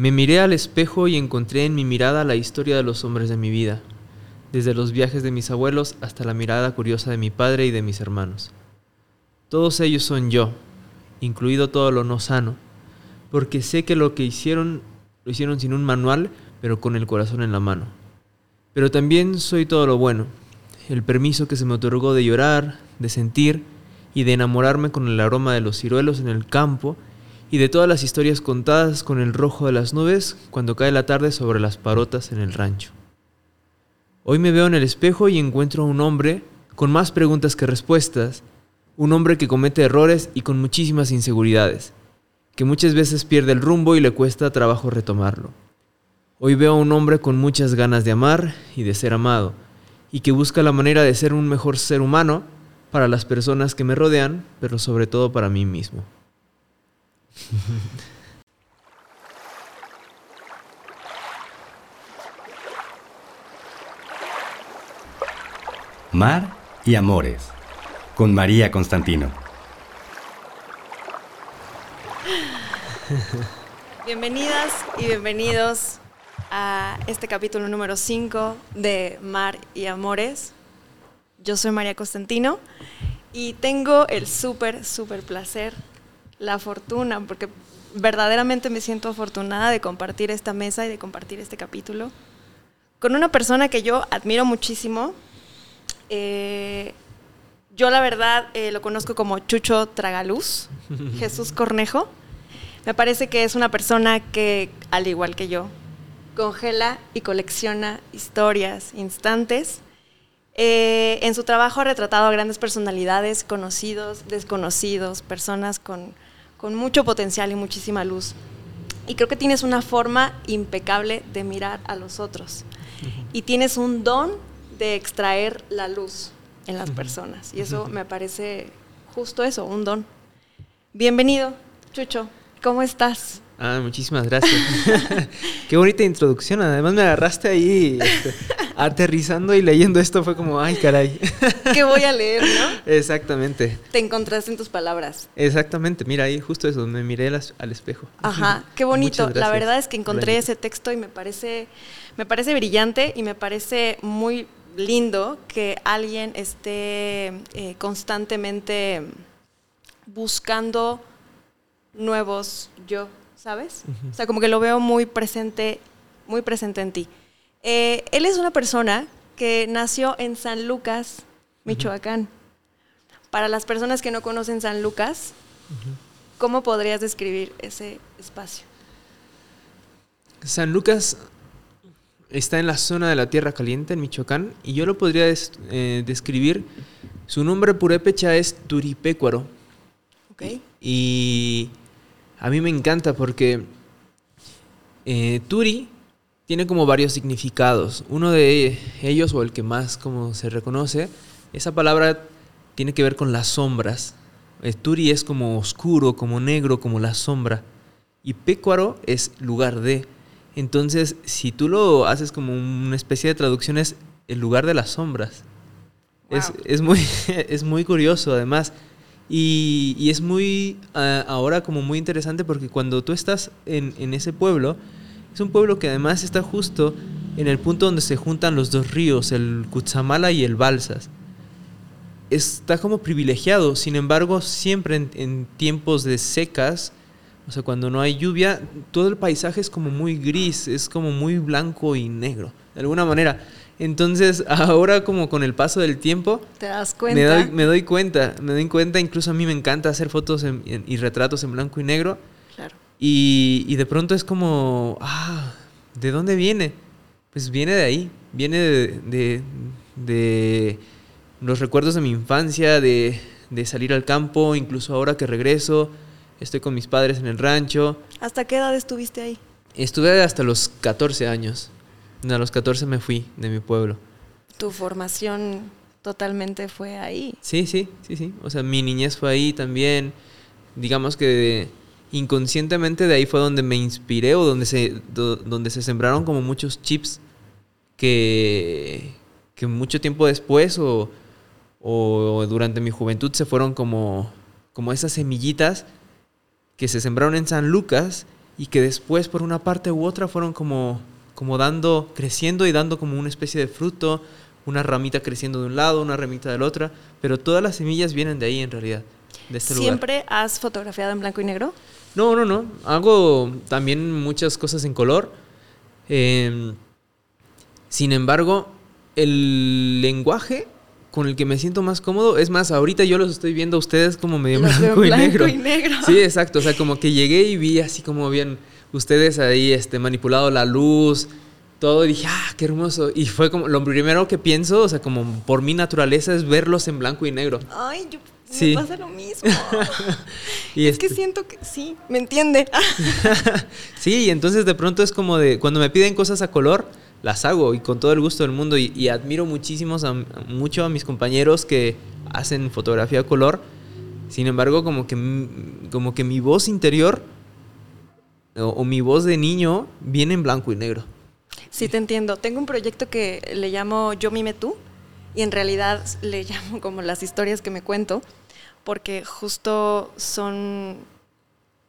Me miré al espejo y encontré en mi mirada la historia de los hombres de mi vida, desde los viajes de mis abuelos hasta la mirada curiosa de mi padre y de mis hermanos. Todos ellos son yo, incluido todo lo no sano, porque sé que lo que hicieron lo hicieron sin un manual, pero con el corazón en la mano. Pero también soy todo lo bueno, el permiso que se me otorgó de llorar, de sentir y de enamorarme con el aroma de los ciruelos en el campo y de todas las historias contadas con el rojo de las nubes cuando cae la tarde sobre las parotas en el rancho. Hoy me veo en el espejo y encuentro a un hombre con más preguntas que respuestas, un hombre que comete errores y con muchísimas inseguridades, que muchas veces pierde el rumbo y le cuesta trabajo retomarlo. Hoy veo a un hombre con muchas ganas de amar y de ser amado, y que busca la manera de ser un mejor ser humano para las personas que me rodean, pero sobre todo para mí mismo. Mar y Amores, con María Constantino. Bienvenidas y bienvenidos a este capítulo número 5 de Mar y Amores. Yo soy María Constantino y tengo el súper, súper placer, la fortuna, porque verdaderamente me siento afortunada de compartir esta mesa y de compartir este capítulo con una persona que yo admiro muchísimo. Eh, yo la verdad eh, lo conozco como Chucho Tragaluz, Jesús Cornejo. Me parece que es una persona que, al igual que yo, congela y colecciona historias, instantes. Eh, en su trabajo ha retratado a grandes personalidades, conocidos, desconocidos, personas con, con mucho potencial y muchísima luz. Y creo que tienes una forma impecable de mirar a los otros. Y tienes un don de extraer la luz en las personas. Y eso me parece justo eso, un don. Bienvenido, Chucho. ¿Cómo estás? Ah, muchísimas gracias. Qué bonita introducción. Además me agarraste ahí este, aterrizando y leyendo esto. Fue como, ay, caray. ¿Qué voy a leer, no? Exactamente. Te encontraste en tus palabras. Exactamente. Mira ahí, justo eso. Me miré al, espejo. Ajá, qué bonito. La verdad es que encontré ese texto y me parece, me parece brillante y me parece muy lindo que alguien esté eh, constantemente buscando nuevos yo, ¿sabes? O sea, como que lo veo muy presente, muy presente en ti. Eh, él es una persona que nació en San Lucas, Michoacán. Para las personas que no conocen San Lucas, ¿cómo podrías describir ese espacio? San Lucas está en la zona de la Tierra Caliente, en Michoacán, y yo lo podría eh, describir. Su nombre purépecha es Turipecuaro. Okay. Y a mí me encanta porque eh, Turi tiene como varios significados. Uno de ellos, o el que más como se reconoce, esa palabra tiene que ver con las sombras. Eh, Turi es como oscuro, como negro, como la sombra. Y Pécuaro es lugar de. Entonces, si tú lo haces como una especie de traducción, es el lugar de las sombras. Es, muy, es muy curioso, además. Y, es muy, ah, ahora como muy interesante porque cuando tú estás en, ese pueblo, es un pueblo que además está justo en el punto donde se juntan los dos ríos, el Cutzamala y el Balsas. Está como privilegiado, sin embargo, siempre en, tiempos de secas, o sea, cuando no hay lluvia, todo el paisaje es como muy gris, es como muy blanco y negro, de alguna manera. Entonces, ahora como con el paso del tiempo... ¿Te das cuenta? Me doy, me doy cuenta, me doy cuenta, incluso a mí me encanta hacer fotos y retratos en blanco y negro. Claro. Y, de pronto es como, ah, ¿de dónde viene? Pues viene de ahí, viene de, de, los recuerdos de mi infancia, de, de salir al campo, incluso ahora que regreso, estoy con mis padres en el rancho. ¿Hasta qué edad estuviste ahí? Estuve hasta los 14 años. A los 14 me fui de mi pueblo. Tu formación totalmente fue ahí. Sí, sí, sí, sí. O sea, mi niñez fue ahí también. Digamos que inconscientemente de ahí fue donde me inspiré o donde se, donde se sembraron como muchos chips que, que mucho tiempo después o, o durante mi juventud se fueron como, como esas semillitas que se sembraron en San Lucas y que después por una parte u otra fueron como, como dando, creciendo y dando como una especie de fruto, una ramita creciendo de un lado, una ramita del otro, pero todas las semillas vienen de ahí en realidad, de este lugar. ¿Siempre has fotografiado en blanco y negro? No, no, no. Hago también muchas cosas en color. Eh, sin embargo, el lenguaje con el que me siento más cómodo, es más, ahorita yo los estoy viendo a ustedes como medio Los veo blanco, y, negro. y negro. Sí, exacto. O sea, como que llegué y vi así como habían ustedes ahí este, manipulado la luz, todo, y dije, ah, qué hermoso. Y fue como, lo primero que pienso, o sea, como por mi naturaleza es verlos en blanco y negro. Ay, yo Sí. me pasa lo mismo. Y es que este- siento que sí, me entiende. Sí, y entonces de pronto es como de, cuando me piden cosas a color, las hago y con todo el gusto del mundo y, y admiro muchísimos a, mucho a mis compañeros que hacen fotografía a color. Sin embargo, como que, como que mi voz interior o, o mi voz de niño viene en blanco y negro. Sí, te entiendo. Tengo un proyecto que le llamo Yo Mime Tú y en realidad le llamo como las historias que me cuento porque justo son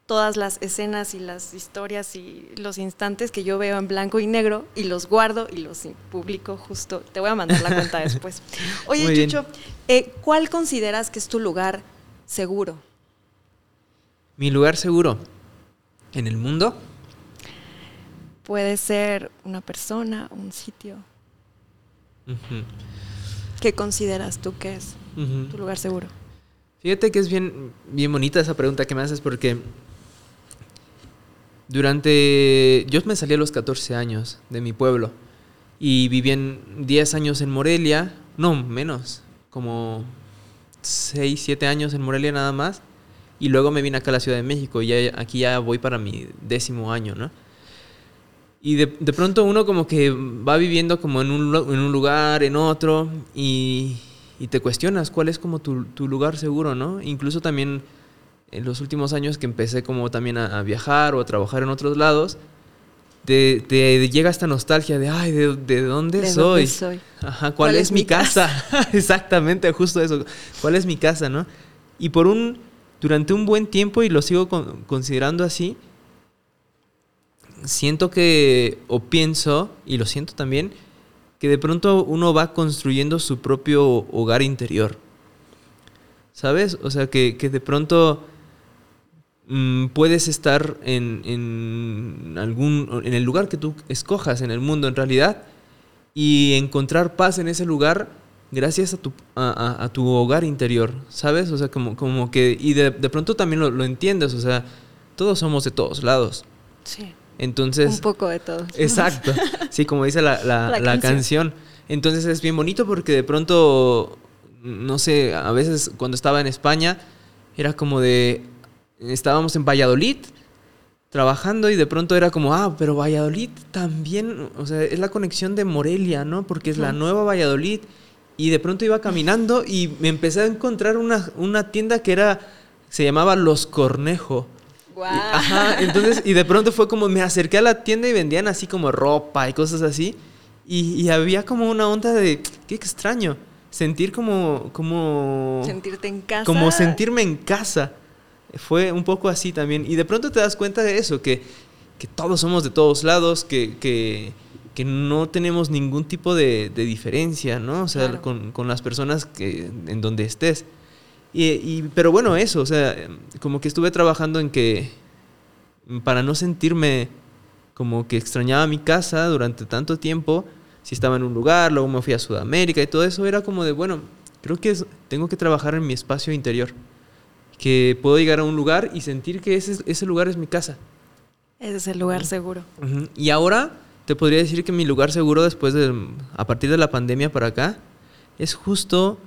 todas las escenas y las historias y los instantes que yo veo en blanco y negro y los guardo y los publico justo. Te voy a mandar la cuenta después. Oye, Muy. Chucho, eh, ¿cuál consideras que es tu lugar seguro? Mi lugar seguro en el mundo. Puede ser una persona, un sitio. ¿Qué consideras tú que es tu lugar seguro? Fíjate que es bien, bien bonita esa pregunta que me haces porque durante... Yo me salí a los 14 años de mi pueblo y viví en 10 años en Morelia, no, menos, como 6, 7 años en Morelia nada más y luego me vine acá a la Ciudad de México y ya, aquí ya voy para mi décimo año, ¿no? Y de, de pronto uno como que va viviendo como en un, en un lugar, en otro, y, y te cuestionas cuál es como tu, tu lugar seguro, ¿no? Incluso también en los últimos años que empecé como también a, a viajar o a trabajar en otros lados, te, te llega esta nostalgia de, ay, ¿de, de dónde ¿De soy? dónde soy? Ajá, ¿cuál, es, mi casa? Exactamente, justo eso. ¿Cuál es mi casa, no? Y por un, durante un buen tiempo, y lo sigo con- considerando así, siento que, o pienso, y lo siento también, que de pronto uno va construyendo su propio hogar interior. ¿Sabes? O sea, que, que de pronto mm, puedes estar en, en algún, en el lugar que tú escojas en el mundo en realidad y encontrar paz en ese lugar gracias a tu, a, a- a tu hogar interior, ¿sabes? O sea, como, como que, y de, de pronto también lo, lo entiendes, o sea, todos somos de todos lados. Sí. Entonces, un poco de todo. Exacto. Sí, como dice la, la- La la canción. canción. Entonces es bien bonito porque de pronto, no sé, a veces cuando estaba en España, era como de, estábamos en Valladolid trabajando y de pronto era como, ah, pero Valladolid también, o sea, es la conexión de Morelia, ¿no? Porque es la nueva Valladolid. Y de pronto iba caminando y me empecé a encontrar una, una tienda que era, se llamaba Los Cornejo. Y- Ajá, entonces, y de pronto fue como me acerqué a la tienda y vendían así como ropa y cosas así. Y, y había como una onda de, qué extraño, sentir como, como, Sentirte en casa. como sentirme en casa. Fue un poco así también. Y de pronto te das cuenta de eso, que, que todos somos de todos lados, que, que, que no tenemos ningún tipo de, de diferencia, ¿no? O sea, Claro. con, con las personas que, en donde estés. Y, y- pero bueno, eso, o sea, como que estuve trabajando en que, para no sentirme como que extrañaba mi casa durante tanto tiempo, si estaba en un lugar, luego me fui a Sudamérica y todo eso, era como de, bueno, creo que es- tengo que trabajar en mi espacio interior, que puedo llegar a un lugar y sentir que ese, ese lugar es mi casa. Ese es el lugar seguro. Y ahora te podría decir que mi lugar seguro después de, a partir de la pandemia para acá, es justo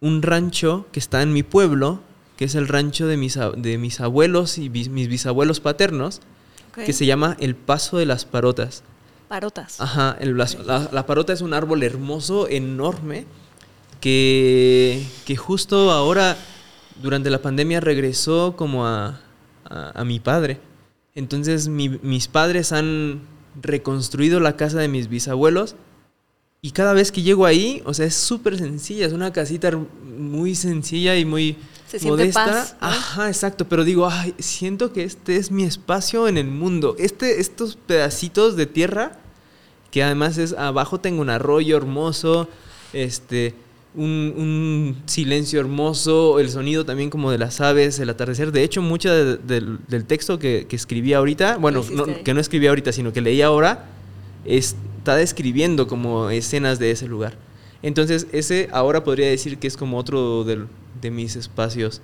un rancho que está en mi pueblo, que es el rancho de mis, de mis abuelos y bis- mis bisabuelos paternos, que se llama El Paso de las Parotas. Parotas. Ajá, el- la, la parota es un árbol hermoso, enorme, que, que justo ahora, durante la pandemia, regresó como a, a- a mi padre. Entonces mi- mis padres han reconstruido la casa de mis bisabuelos Y cada vez que llego ahí, o sea, es súper sencilla, es una casita muy sencilla y muy Se siente modesta. paz, ¿no? Ajá, exacto, pero digo, ay, siento que este es mi espacio en el mundo. Este, estos pedacitos de tierra, que además es abajo tengo un arroyo hermoso, este, un, un silencio hermoso, el sonido también como de las aves, el atardecer. De hecho, mucho de- del, del texto que, que escribí ahorita, bueno, no- que no escribí ahorita, sino que leí ahora, está describiendo como escenas de ese lugar. Entonces, ese ahora podría decir que es como otro del- de mis espacios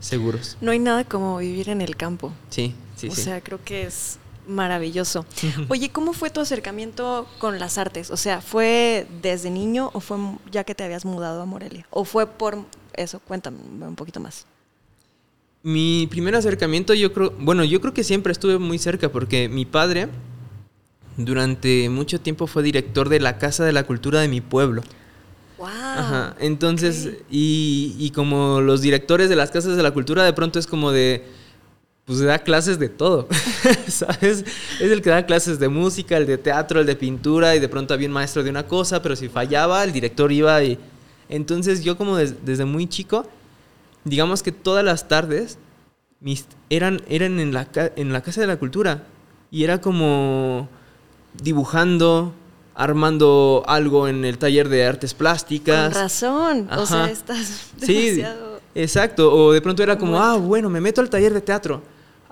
seguros. No hay nada como vivir en el campo. Sí, sí, o sí. sea, creo que es maravilloso. Oye, ¿cómo fue tu acercamiento con las artes? O sea, ¿fue desde niño o fue ya que te habías mudado a Morelia? ¿O fue por eso? Cuéntame un poquito más. Mi primer acercamiento, yo creo, bueno, yo creo que siempre estuve muy cerca porque mi padre durante mucho tiempo fue director de la Casa de la Cultura de mi pueblo. ¡Wow! Ajá, entonces, y, y como los directores de las casas de la cultura, de pronto es como de, pues da clases de todo, ¿sabes? Es el que da clases de música, el de teatro, el de pintura, y de pronto había un maestro de una cosa, pero si fallaba, el director iba y... Entonces yo como des- desde muy chico, digamos que todas las tardes mis, eran, eran en, la, en la Casa de la Cultura, y era como dibujando, armando algo en el taller de artes plásticas. Con razón. O sea, estás Sí, demasiado... exacto. O de pronto era como, ah, bueno, me meto al taller de teatro.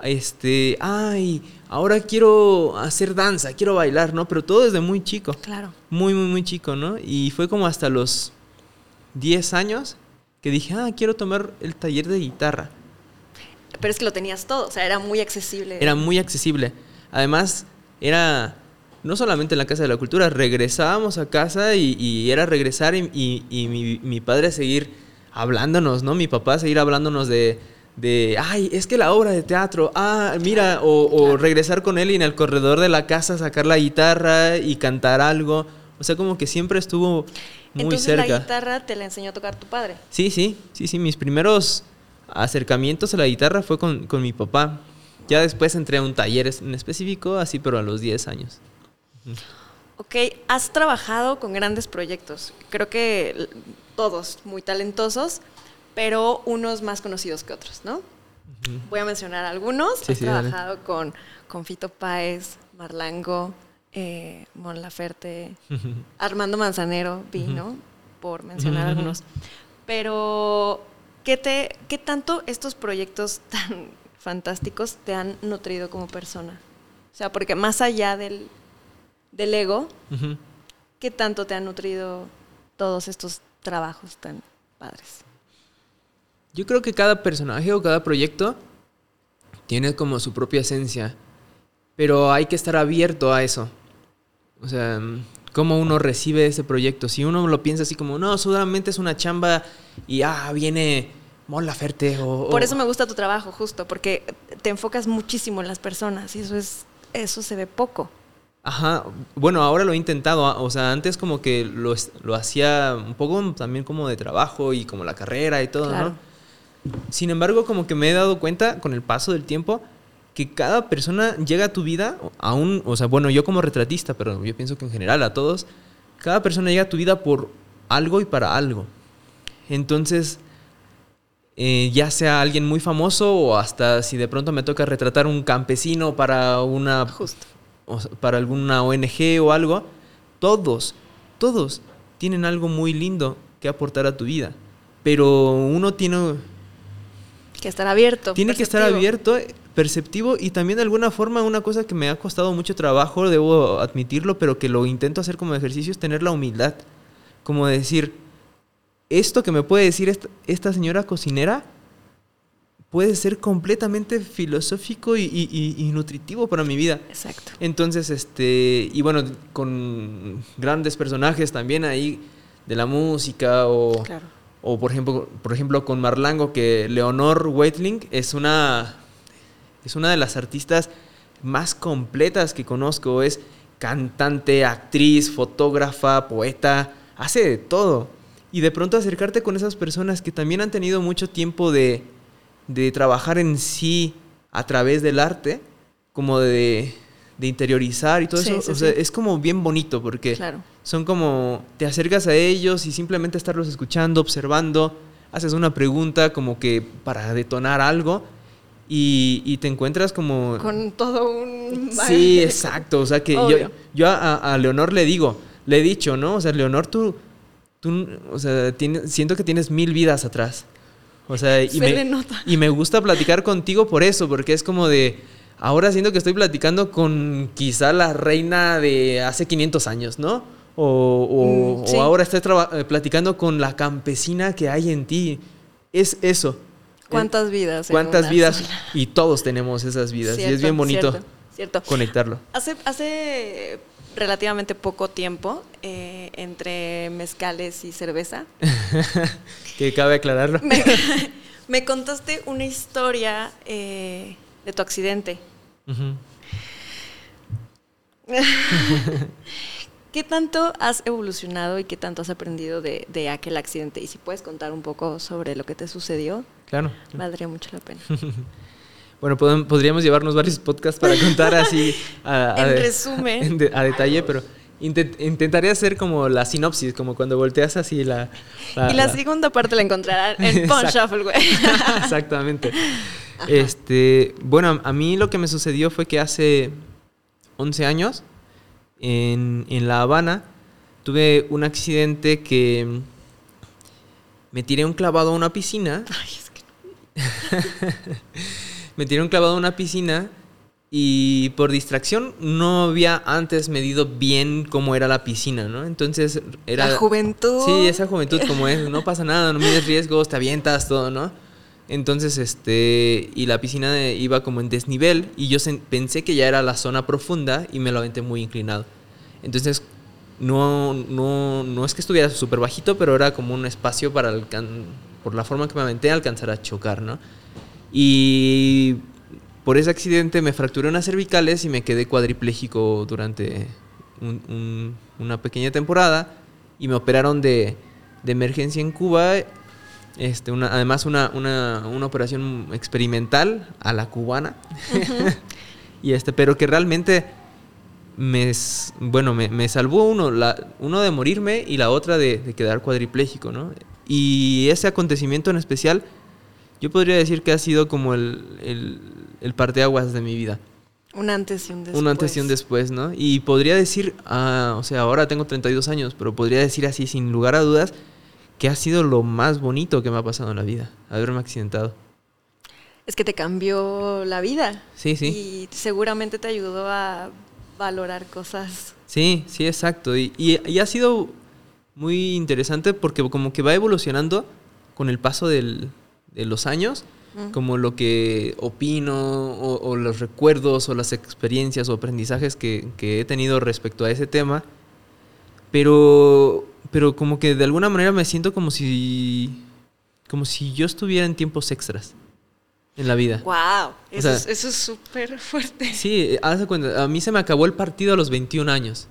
Este, ay, ahora quiero hacer danza, quiero bailar, ¿no? Pero todo desde muy chico. Claro. Muy, muy, muy chico, ¿no? Y fue como hasta los 10 años que dije, ah, quiero tomar el taller de guitarra. Pero es que lo tenías todo. O sea, era muy accesible. Era muy accesible. Además, era no solamente en la Casa de la Cultura, regresábamos a casa y, y era regresar y, y- y mi, mi padre seguir hablándonos, ¿no? Mi papá seguir hablándonos de, de, ay, es que la obra de teatro, ah, mira, o, regresar con él y en el corredor de la casa sacar la guitarra y cantar algo. O sea, como que siempre estuvo muy Entonces cerca. la guitarra te la enseñó a tocar tu padre. Sí, sí, sí, sí. Mis primeros acercamientos a la guitarra fue con, con mi papá. Ya después entré a un taller en específico, así, pero a los 10 años. Ok, has trabajado con grandes proyectos. Creo que todos muy talentosos, pero unos más conocidos que otros, ¿no? Voy a mencionar algunos. Sí, dale. trabajado con, con Fito Páez, Marlango, eh, Mon Laferte, Armando Manzanero, vino, por mencionar algunos. Pero, ¿qué, te, ¿qué tanto estos proyectos tan fantásticos te han nutrido como persona? O sea, porque más allá del, del ego. ¿qué tanto te han nutrido todos estos trabajos tan padres? Yo creo que cada personaje o cada proyecto tiene como su propia esencia, pero hay que estar abierto a eso. O sea, cómo uno recibe ese proyecto. Si uno lo piensa así como, no, solamente es una chamba y ah, viene Mon Laferte o... Por eso me gusta tu trabajo, justo, porque te enfocas muchísimo en las personas y eso es eso se ve poco. Ajá, bueno, ahora lo he intentado, ah, o sea, antes como que lo, lo hacía un poco también como de trabajo y como la carrera y todo, Claro. ¿no? Sin embargo, como que me he dado cuenta con el paso del tiempo que cada persona llega a tu vida, aún, o sea, bueno, yo como retratista, pero yo pienso que en general a todos, cada persona llega a tu vida por algo y para algo. Entonces, eh, ya sea alguien muy famoso o hasta si de pronto me toca retratar un campesino para una Justo. o para alguna ONG o algo, todos, todos tienen algo muy lindo que aportar a tu vida. Pero uno tiene, Que estar abierto. tiene que estar perceptivo. abierto, perceptivo y también de alguna forma una cosa que me ha costado mucho trabajo, debo admitirlo, pero que lo intento hacer como ejercicio es tener la humildad. Como decir, esto que me puede decir esta, esta señora cocinera puede ser completamente filosófico y- y nutritivo para mi vida. Exacto. Entonces, este, y bueno, con grandes personajes también ahí de la música o, Claro. O por ejemplo, por ejemplo con Marlango que Leonor Weitling es una es una de las artistas más completas que conozco, es cantante, actriz, fotógrafa, poeta, hace de todo. Y de pronto acercarte con esas personas que también han tenido mucho tiempo de, de trabajar en sí a través del arte, como de, de interiorizar y todo Sí, eso. sí, o sea, sí. es como bien bonito porque Claro. son como, te acercas a ellos y simplemente estarlos escuchando, observando, haces una pregunta como que para detonar algo y, y te encuentras como... Con todo un... Sí, exacto. O sea que yo, Obvio. yo a, a Leonor le digo, le he dicho, ¿no? O sea, Leonor, tú, tú o sea, siento que tienes mil vidas atrás. O sea, y Se me, y me gusta platicar contigo por eso, porque es como de, ahora siento que estoy platicando con quizá la reina de hace 500 años, ¿no? O, o- Mm, sí. o ahora estoy traba- eh, platicando con la campesina que hay en ti. Es eso. ¿Cuántas vidas? ¿Cuántas vidas? Y todos tenemos esas vidas. y es bien bonito Cierto, cierto. conectarlo. Hace, hace relativamente poco tiempo, eh, entre mezcales y cerveza, que cabe aclararlo. me, me contaste una historia eh, de tu accidente. ¿Qué tanto has evolucionado y qué tanto has aprendido de, de aquel accidente? Y si puedes contar un poco sobre lo que te sucedió, Claro. valdría mucho la pena. Bueno, podríamos llevarnos varios podcasts para contar así a, a En de- resumen. a detalle, pero intent- intentaré hacer como la sinopsis, como cuando volteas así la... y la segunda parte la encontrarán en Exacto. Shuffle, güey. Exactamente. Este, bueno, a mí lo que me sucedió fue que hace 11 años, en, en La Habana, tuve un accidente que me tiré un clavado a una piscina. Ay, es que Me tiré un clavado a una piscina y por distracción no había antes medido bien cómo era la piscina, ¿no? Entonces era... La juventud. Sí, esa juventud como es, no pasa nada, no mides riesgos, te avientas, todo, ¿no? Entonces, este, y la piscina iba como en desnivel y yo pensé que ya era la zona profunda y me lo aventé muy inclinado. Entonces, no, no, no es que estuviera súper bajito, pero era como un espacio para, alcan- por la forma que me aventé, alcanzar a chocar, ¿no? Y por ese accidente me fracturé unas cervicales y me quedé cuadripléjico durante un- un- una pequeña temporada y me operaron de, de emergencia en Cuba. Este, una, además, una, una, una operación experimental a la cubana. y este, pero que realmente me, bueno, me, me salvó uno, la, uno de morirme y la otra de, de quedar cuadripléjico, ¿no? Y ese acontecimiento en especial, yo podría decir que ha sido como el, el, el parteaguas de mi vida. Un antes y un después. Un antes y un después, ¿no? Y podría decir, ah, o sea, ahora tengo 32 años, pero podría decir así, sin lugar a dudas, que ha sido lo más bonito que me ha pasado en la vida, haberme accidentado. Es que te cambió la vida. Sí, sí. Y seguramente te ayudó a valorar cosas. Sí, sí, exacto. Y, y- y ha sido muy interesante porque como que va evolucionando con el paso del- de los años, Mm. como lo que opino o, o los recuerdos o las experiencias o aprendizajes que, que he tenido respecto a ese tema. Pero, pero como que de alguna manera me siento como si, como si yo estuviera en tiempos extras en la vida. ¡Wow! Eso, sea, es- eso es súper fuerte. Sí, haz de cuenta, a mí se me acabó el partido a los 21 años.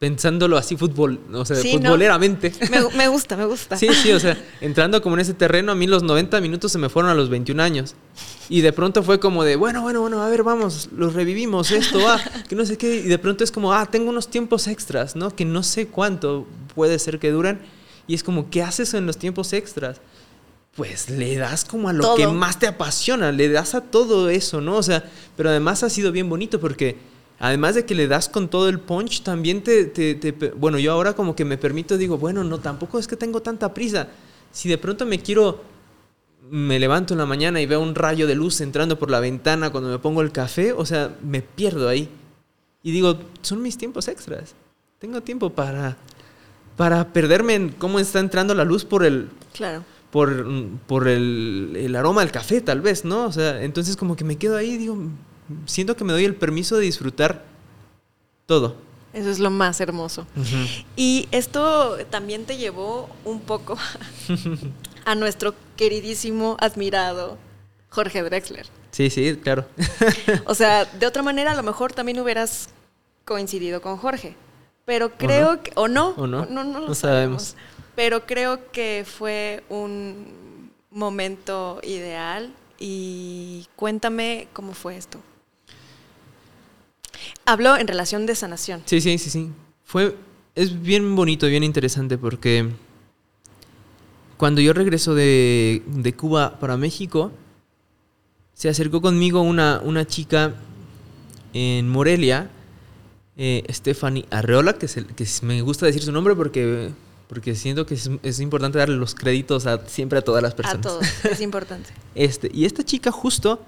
Pensándolo así fútbol, o sea, Sí, ¿no? futboleramente. Me, me gusta, me gusta. Sí, sí, o sea, entrando como en ese terreno, a mí los 90 minutos se me fueron a los 21 años. Y de pronto fue como de, bueno, bueno, bueno, a ver, vamos, los revivimos, esto, ah, que no sé qué. Y de pronto es como, ah, tengo unos tiempos extras, ¿no? Que no sé cuánto puede ser que duran. Y es como, ¿qué haces en los tiempos extras? Pues le das como a lo Todo. que más te apasiona, le das a todo eso, ¿no? O sea, pero además ha sido bien bonito porque además de que le das con todo el punch, también te, te- te- bueno, yo ahora como que me permito, digo, bueno, no, tampoco es que tengo tanta prisa. Si de pronto me quiero, me levanto en la mañana y veo un rayo de luz entrando por la ventana cuando me pongo el café, o sea, me pierdo ahí. Y digo, son mis tiempos extras. Tengo tiempo para, para perderme en cómo está entrando la luz por el, Claro. por, por el, el aroma del café, tal vez, ¿no? O sea, entonces como que me quedo ahí y digo, siento que me doy el permiso de disfrutar todo. Eso es lo más hermoso. Y esto también te llevó un poco a nuestro queridísimo, admirado Jorge Drexler. Sí, sí, claro. O sea, de otra manera a lo mejor también hubieras coincidido con Jorge. Pero creo que... ¿O no? ¿O no? No, no lo No sabemos. sabemos. Pero creo que fue un momento ideal. Y cuéntame cómo fue esto. Habló en relación de sanación. Sí, sí, sí, sí. Fue, es bien bonito, bien interesante porque cuando yo regreso de, de Cuba para México, se acercó conmigo una, una chica en Morelia, eh, Stephanie Arreola, que, es el- que me gusta decir su nombre porque, porque siento que es, es importante darle los créditos a, siempre a todas las personas. A todos, es importante. Este, y esta chica justo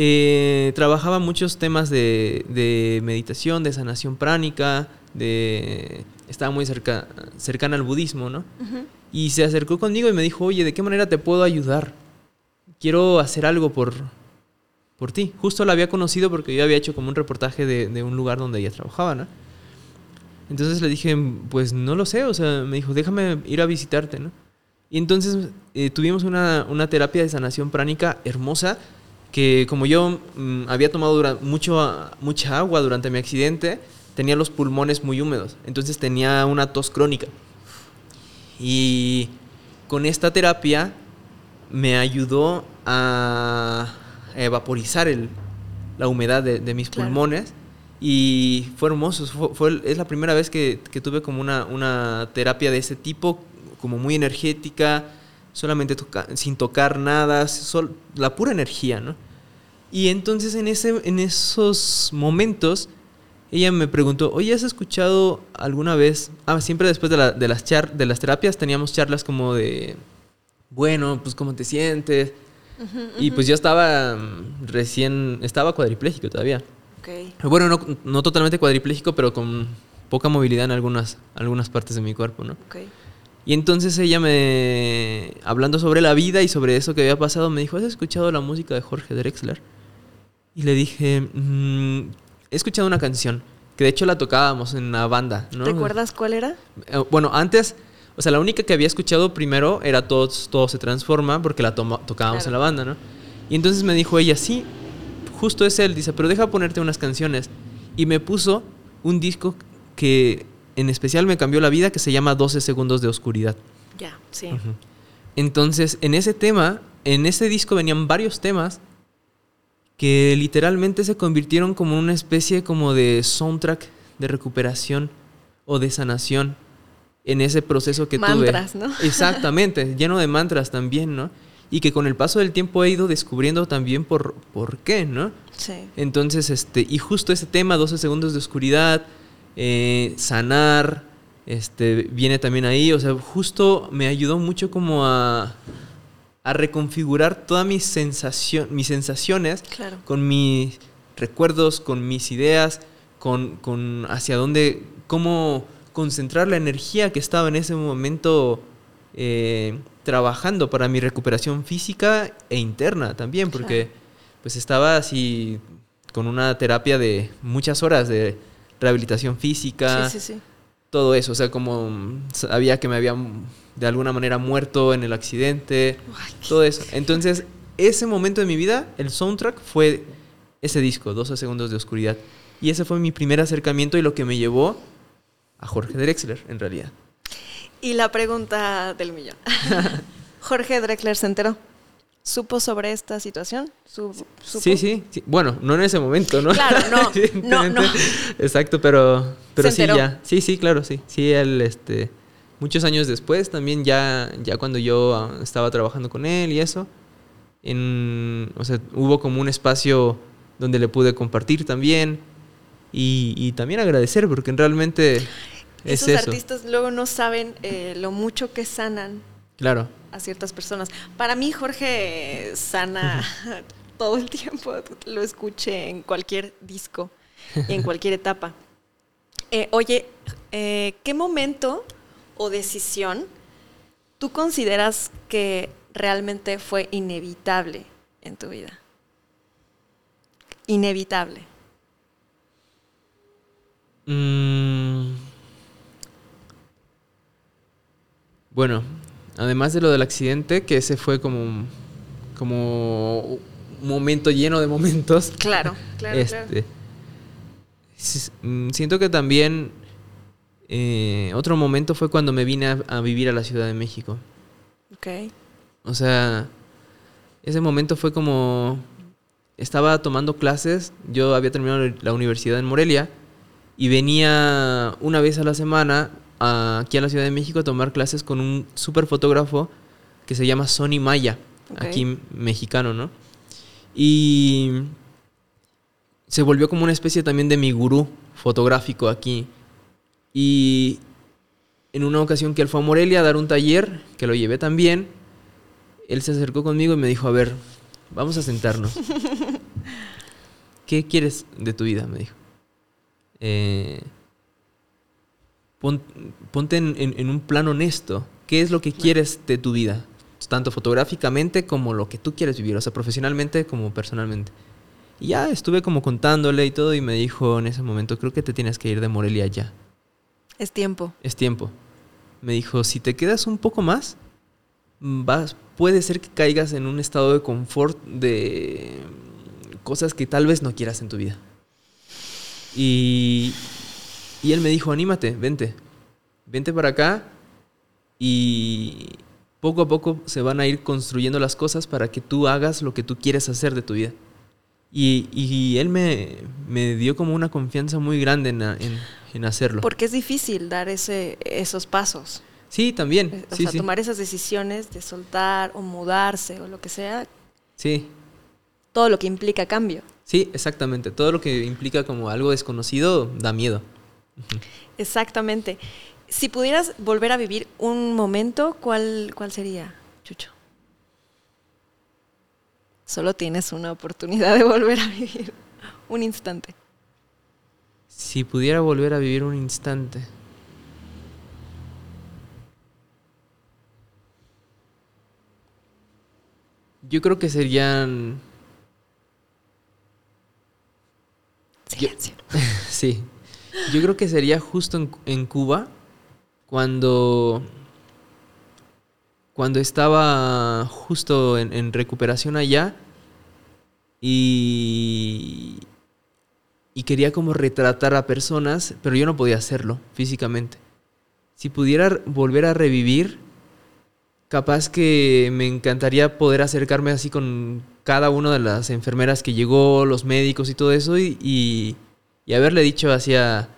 eh, trabajaba muchos temas de, de meditación, de sanación pránica, de, estaba muy cerca, cercana al budismo, ¿no? Y se acercó conmigo y me dijo, oye, ¿de qué manera te puedo ayudar? Quiero hacer algo por, por ti. Justo la había conocido porque yo había hecho como un reportaje de, de un lugar donde ella trabajaba, ¿no? Entonces le dije, pues no lo sé, o sea, me dijo, déjame ir a visitarte, ¿no? Y entonces eh, tuvimos una, una terapia de sanación pránica hermosa que como yo mm, había tomado dura- mucho, mucha agua durante mi accidente, tenía los pulmones muy húmedos, entonces tenía una tos crónica. Y con esta terapia me ayudó a evaporizar el- la humedad de, de mis Claro. pulmones y fue hermoso. Fue, fue- es la primera vez que, que tuve como una, una terapia de ese tipo, como muy energética, solamente toca- sin tocar nada, sol- la pura energía, ¿no? Y entonces en, ese, en esos momentos ella me preguntó, oye, ¿has escuchado alguna vez? Ah, siempre después de, la- de las, char- de las terapias teníamos charlas como de, bueno, pues cómo te sientes. Y pues yo estaba mm, recién, estaba cuadripléjico todavía. Ok. Bueno, no, no totalmente cuadripléjico, pero con poca movilidad en algunas, algunas partes de mi cuerpo, ¿no? Ok. Y entonces ella me, hablando sobre la vida y sobre eso que había pasado, me dijo, ¿has escuchado la música de Jorge Drexler? Y le dije, "Mm, he escuchado una canción, que de hecho la tocábamos en la banda, ¿no? ¿Recuerdas cuál era? Eh, Bueno, antes, o sea, la única que había escuchado primero era Todo, todo se transforma, porque la toma- tocábamos Claro. en la banda, ¿no? Y entonces me dijo ella, sí, justo es él, dice, pero deja ponerte unas canciones. Y me puso un disco que en especial me cambió la vida, que se llama 12 segundos de oscuridad. Ya, sí. Entonces, en ese tema, en ese disco venían varios temas que literalmente se convirtieron como una especie como de soundtrack de recuperación o de sanación en ese proceso que Mantras, tuve. ¿no? Exactamente, lleno de mantras también, ¿no? Y que con el paso del tiempo he ido descubriendo también por, por qué, ¿no? Sí. Entonces, este, y justo ese tema, 12 segundos de oscuridad, eh, sanar, este, viene también ahí. O sea, justo me ayudó mucho como a, a reconfigurar todas mis, sensación, mis sensaciones Claro. con mis recuerdos, con mis ideas, con, con hacia dónde, cómo concentrar la energía que estaba en ese momento eh, trabajando para mi recuperación física e interna también, porque Claro. pues estaba así con una terapia de muchas horas de rehabilitación física, Sí, sí, sí. todo eso, o sea, como sabía que me había mm, de alguna manera muerto en el accidente, todo eso. Entonces, ese momento de mi vida, el soundtrack fue ese disco, 12 segundos de oscuridad. Y ese fue mi primer acercamiento y lo que me llevó a Jorge Drexler, en realidad. Y la pregunta del millón. Jorge Drexler se enteró. ¿Supo sobre esta situación? Sí, sí, sí. Bueno, no en ese momento, ¿no? Claro, no, no, no. Exacto, pero, pero sí, ya. Sí, sí, claro, sí. Sí, él, este, muchos años después, también ya, ya cuando yo ah, estaba trabajando con él y eso, en, o sea, hubo como un espacio donde le pude compartir también y, y también agradecer, porque realmente es Esos eso. artistas luego no saben eh, lo mucho que sanan Claro. A ciertas personas. Para mí, Jorge sana todo el tiempo. Lo escuché en cualquier disco y en cualquier etapa. Eh, oye, eh, ¿qué momento o decisión tú consideras que realmente fue inevitable en tu vida? Inevitable. Mm. Bueno, además de lo del accidente, que ese fue como, como un momento lleno de momentos. Claro, claro, claro. este, s- mm, Siento que también eh, otro momento fue cuando me vine a, a vivir a la Ciudad de México. Ok. O sea, ese momento fue como estaba tomando clases, yo había terminado la universidad en Morelia y venía una vez a la semana aquí a la Ciudad de México a tomar clases con un super fotógrafo que se llama Sonny Maya, aquí mexicano, ¿no? Y se volvió como una especie también de mi gurú fotográfico aquí. Y en una ocasión que él fue a Morelia a dar un taller, que lo llevé también, él se acercó conmigo y me dijo, a ver, vamos a sentarnos. ¿Qué quieres de tu vida? Me dijo. Eh, ponte en, un plan honesto. ¿Qué es lo que quieres de tu vida? Tanto fotográficamente como lo que tú quieres vivir, o sea, profesionalmente como personalmente. Y ya estuve como contándole y todo y me dijo en ese momento, creo que te tienes que ir de Morelia ya. Es tiempo. Es tiempo. Me dijo, si te quedas un poco más, vas, puede ser que caigas en un estado de confort de cosas que tal vez no quieras en tu vida. Y, y él me dijo, anímate, vente, vente para acá y poco a poco se van a ir construyendo las cosas para que tú hagas lo que tú quieres hacer de tu vida. Y, y él me, me, dio como una confianza muy grande en, en, en, hacerlo. Porque es difícil dar ese, esos pasos. Sí, también. O sea, tomar esas decisiones de soltar o mudarse o lo que sea. Sí. Todo lo que implica cambio. Sí, exactamente. Todo lo que implica como algo desconocido da miedo. Exactamente. Si pudieras volver a vivir un momento, ¿cuál, cuál sería, Chucho? Solo tienes una oportunidad de volver a vivir un instante. Si pudiera volver a vivir un instante. Yo creo que serían... Silencio. sí. Yo creo que sería justo en, Cuba cuando cuando estaba justo en, recuperación allá y, y quería como retratar a personas, pero yo no podía hacerlo físicamente. Si pudiera volver a revivir, capaz que me encantaría poder acercarme así con cada una de las enfermeras que llegó, los médicos y todo eso, y, y, haberle dicho así a,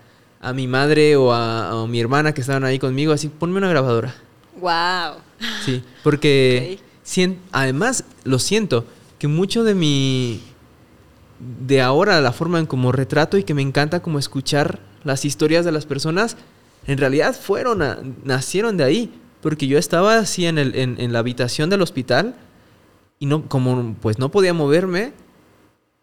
mi madre o a, mi hermana que estaban ahí conmigo, así, ponme una grabadora. ¡Wow! Sí, porque además lo siento, que mucho de mi... de ahora, la forma en como retrato y que me encanta como escuchar las historias de las personas, en realidad fueron, nacieron de ahí porque yo estaba así en, el, en, la habitación del hospital y no, como pues no podía moverme,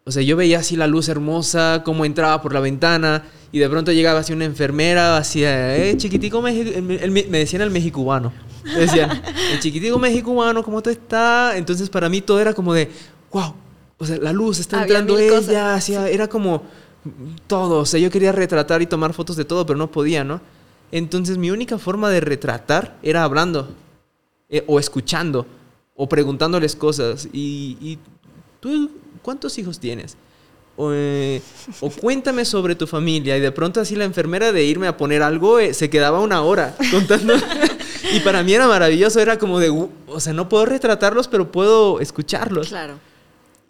o sea, yo veía así la luz hermosa, cómo entraba por la ventana y de pronto llegaba así una enfermera, así, eh, chiquitico, me decían el mexicubano. Me decían, el chiquitico mexicubano, ¿cómo te está? Entonces para mí todo era como de, wow, o sea, la luz está entrando ella, así, era como todo, o sea, yo quería retratar y tomar fotos de todo, pero no podía, ¿no? Entonces mi única forma de retratar era hablando eh, o escuchando o preguntándoles cosas. Y, tú, ¿cuántos hijos tienes? Eh, o, cuéntame sobre tu familia. Y de pronto así la enfermera de irme a poner algo eh, se quedaba una hora contando. y para mí era maravilloso, era como de, o sea, no puedo retratarlos, pero puedo escucharlos. Claro.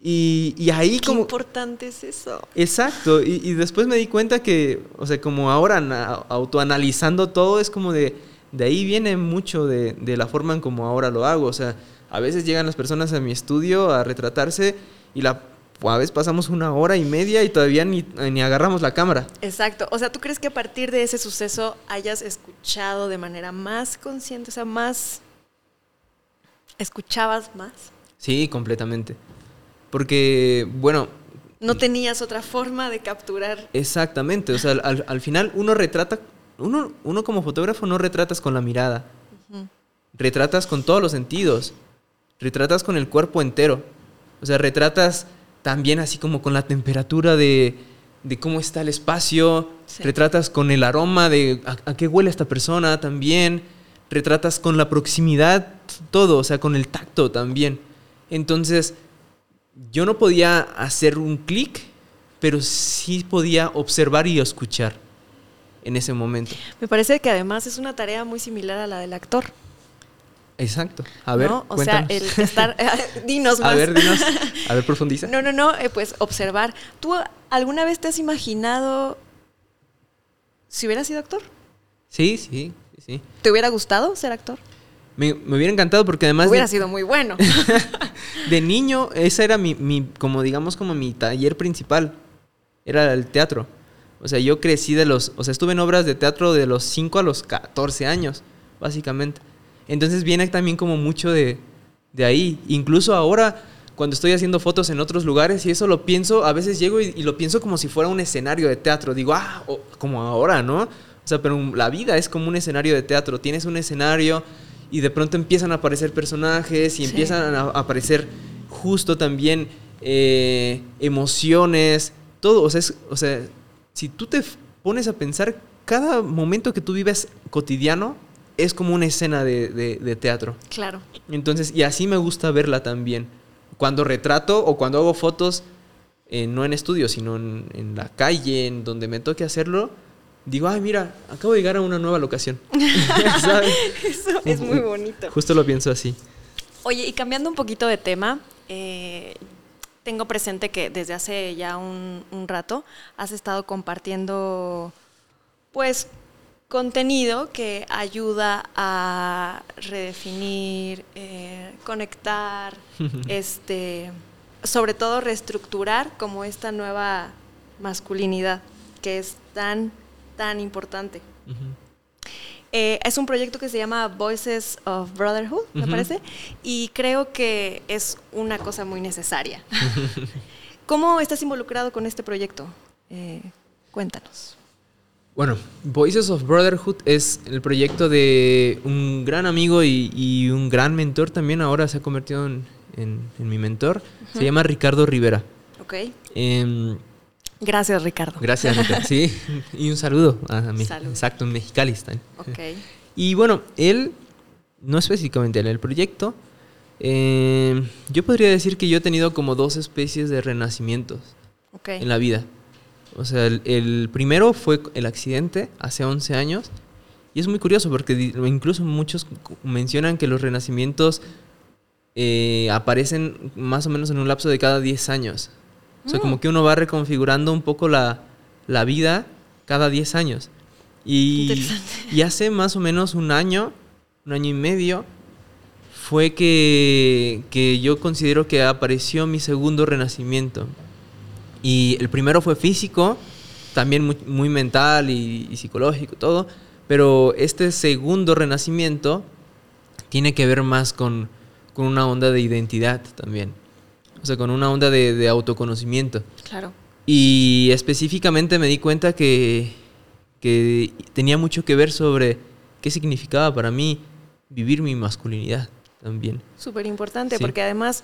Y, ahí Qué como... importante es eso. Exacto. Y, después me di cuenta que, o sea, como ahora autoanalizando todo, es como de... De ahí viene mucho de, la forma en como ahora lo hago. O sea, a veces llegan las personas a mi estudio a retratarse y la a veces pasamos una hora y media y todavía ni, ni, agarramos la cámara. Exacto. O sea, ¿tú crees que a partir de ese suceso hayas escuchado de manera más consciente, o sea, más... ¿Escuchabas más? Sí, completamente. Porque, bueno... No tenías otra forma de capturar. Exactamente, o sea, al, final uno retrata, uno, uno, como fotógrafo no retratas con la mirada, retratas con todos los sentidos, retratas con el cuerpo entero, o sea, retratas también así como con la temperatura de, de cómo está el espacio, retratas con el aroma de a, qué huele esta persona también, retratas con la proximidad, todo, o sea, con el tacto también. Entonces, yo no podía hacer un clic, pero sí podía observar y escuchar en ese momento. Me parece que además es una tarea muy similar a la del actor. Exacto. A ver, ¿no? O cuéntanos. sea, el estar... dinos más. A ver, dinos. A ver, profundiza. No, no, no, eh, pues observar. ¿Tú alguna vez te has imaginado si hubieras sido actor? Sí, sí, sí. ¿Te hubiera gustado ser actor? Me, me hubiera encantado porque además hubiera de, sido muy bueno. de niño, esa era mi, mi, como digamos, como mi taller principal. Era el teatro. O sea, yo crecí de los, o sea, estuve en obras de teatro de los 5 a los 14 años, básicamente. Entonces viene también como mucho de, de ahí. Incluso ahora, cuando estoy haciendo fotos en otros lugares y eso lo pienso, a veces llego y, y lo pienso como si fuera un escenario de teatro. Digo, ah, o- como ahora, ¿no? O sea, pero la vida es como un escenario de teatro. Tienes un escenario y de pronto empiezan a aparecer personajes y Sí. empiezan a aparecer justo también eh, emociones, todo. O sea, es- o sea, si tú te pones a pensar, cada momento que tú vives cotidiano es como una escena de, de- de teatro. claro. Entonces, y así me gusta verla también. Cuando retrato o cuando hago fotos, eh, no en estudio, sino en, en la calle, en donde me toque hacerlo, digo, ay, mira, acabo de llegar a una nueva locación. ¿Sabes? Eso es muy bonito. Justo lo pienso así. Oye, y cambiando un poquito de tema, eh, tengo presente que desde hace ya un, un rato has estado compartiendo, pues, contenido que ayuda a redefinir, eh, conectar, este, sobre todo reestructurar como esta nueva masculinidad que es tan, tan importante. Eh, es un proyecto que se llama Voices of Brotherhood, me parece, y creo que es una cosa muy necesaria. ¿Cómo estás involucrado con este proyecto? Eh, cuéntanos. Bueno, Voices of Brotherhood es el proyecto de un gran amigo y, y un gran mentor también, ahora se ha convertido en, en- en mi mentor. Se llama Ricardo Rivera. ¿Ok? Em, Gracias, Ricardo. gracias, Ricardo. Sí, y un saludo a mi, Salud. exacto, en Mexicali están. Ok. Y bueno, él, no específicamente él, el proyecto, eh, yo podría decir que yo he tenido como dos especies de renacimientos Ok. en la vida. O sea, el, el primero fue el accidente hace 11 años. Y es muy curioso porque incluso muchos mencionan que los renacimientos eh, aparecen más o menos en un lapso de cada 10 años. O sea, como que uno va reconfigurando un poco la, la vida cada 10 años. Y, Interesante. y hace más o menos un año, un año y medio, fue que, que yo considero que apareció mi segundo renacimiento. Y el primero fue físico, también muy, muy mental y, y psicológico, todo. Pero este segundo renacimiento tiene que ver más con, con una onda de identidad también. O sea, con una onda de, de autoconocimiento. Claro. Y específicamente me di cuenta que, que tenía mucho que ver sobre qué significaba para mí vivir mi masculinidad también. Súper importante, Sí. porque además,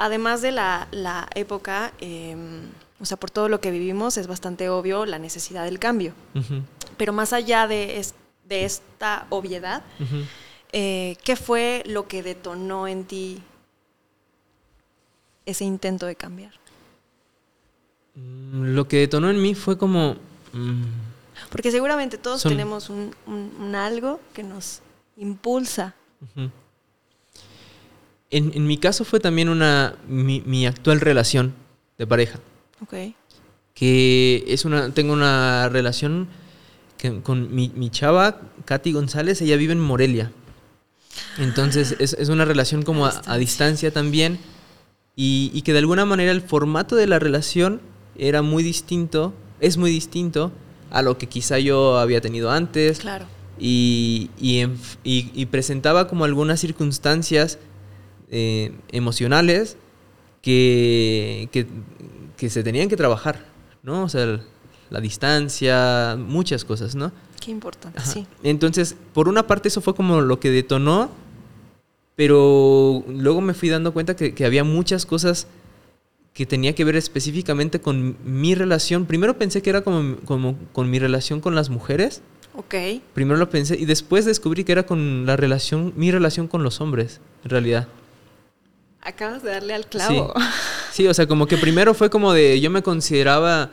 además de la, la época, eh, o sea, por todo lo que vivimos, es bastante obvio la necesidad del cambio. Pero más allá de, es- de esta obviedad, eh, ¿qué fue lo que detonó en ti ese intento de cambiar? Mm, Lo que detonó en mí fue como... mm, Porque seguramente todos Son- tenemos un, un- un algo que nos impulsa. En, en mi caso fue también una mi, mi actual relación de pareja, Ok. que es una tengo una relación que- con mi, mi chava, Katy González, ella vive en Morelia. Entonces es, es una relación como a, a distancia. distancia también y, y que de alguna manera el formato de la relación era muy distinto, es muy distinto a lo que quizá yo había tenido antes Claro. y, y, enf- y- y presentaba como algunas circunstancias eh, emocionales que, que, que se tenían que trabajar, ¿no? O sea, el- la distancia, muchas cosas, ¿no? Qué importante, Ajá. sí. Entonces, por una parte eso fue como lo que detonó, pero luego me fui dando cuenta que, que había muchas cosas que tenía que ver específicamente con mi relación. Primero pensé que era como, como con mi relación con las mujeres, Ok. Primero lo pensé y después descubrí que era con la relación, mi relación con los hombres, en realidad. Acabas de darle al clavo. Sí, o sea, como que primero fue como de, yo me consideraba,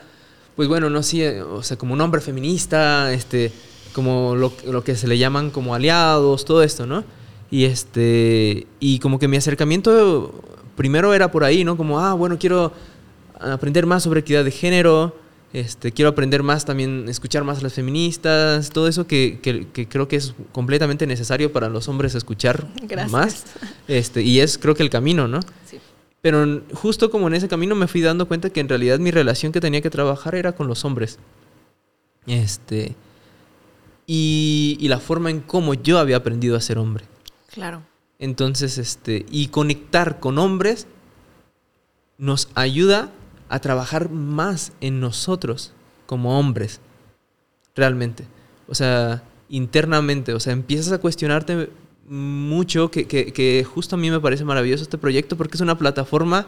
pues bueno, no sé, o sea, como un hombre feminista, este, como lo, lo que se le llaman como aliados, todo esto, ¿no? Y este. Y como que mi acercamiento primero era por ahí, ¿no? Como, ah, bueno, quiero aprender más sobre equidad de género. Este, quiero aprender más también, escuchar más a las feministas, todo eso que, que- que creo que es completamente necesario para los hombres escuchar Gracias. más. Este, y es creo que el camino, ¿no? Sí. Pero justo como en ese camino me fui dando cuenta que en realidad mi relación que tenía que trabajar era con los hombres. Este. Y, y la forma en cómo yo había aprendido a ser hombre. Claro. Entonces, este. Y conectar con hombres nos ayuda a trabajar más en nosotros como hombres. Realmente. O sea, internamente. O sea, empiezas a cuestionarte mucho, que, que- que justo a mí me parece maravilloso este proyecto porque es una plataforma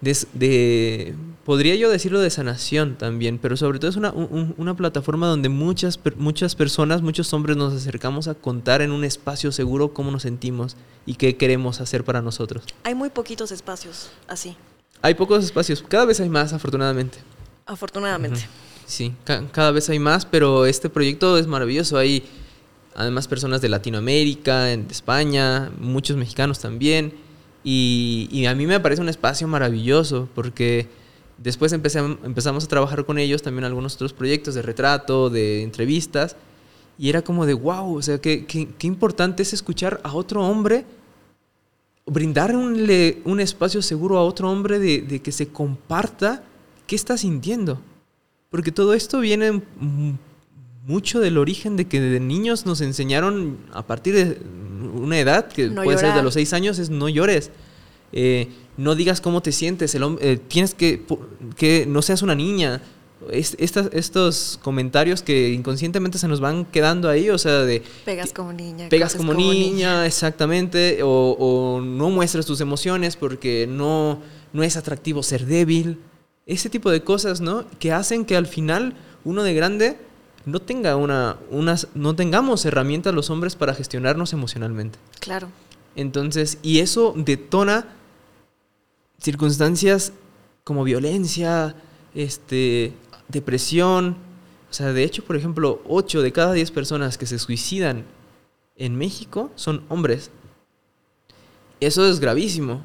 de, de- podría yo decirlo de sanación también, pero sobre todo es una, un- una plataforma donde muchas, muchas personas, muchos hombres nos acercamos a contar en un espacio seguro cómo nos sentimos y qué queremos hacer para nosotros. Hay muy poquitos espacios así, Hay pocos espacios, cada vez hay más afortunadamente. afortunadamente. Sí, ca- cada vez hay más, pero este proyecto es maravilloso. Hay además personas de Latinoamérica, en- de España, muchos mexicanos también. Y, y a mí me parece un espacio maravilloso porque después empecé empezamos a trabajar con ellos también algunos otros proyectos de retrato, de entrevistas. Y era como de, wow, o sea, qué, qué- qué importante es escuchar a otro hombre, brindar un, espacio seguro a otro hombre de, de que se comparta qué está sintiendo. Porque todo esto viene mucho del origen de que de niños nos enseñaron a partir de una edad, que No puede ser de los seis años, es no llores. Eh, no digas cómo te sientes, el eh, tienes que, que no seas una niña. Es- estas- estos comentarios que inconscientemente se nos van quedando ahí, o sea, de Pegas como niña. pegas como, niña, exactamente, o, o no muestras tus emociones porque no, no es atractivo ser débil. Ese tipo de cosas, ¿no? Que hacen que al final uno de grande no tenga una, unas, no tengamos herramientas los hombres para gestionarnos emocionalmente. Claro. Entonces, y eso detona circunstancias como violencia, este, depresión. O sea, de hecho, por ejemplo, 8 de cada 10 personas que se suicidan en México son hombres. Eso es gravísimo.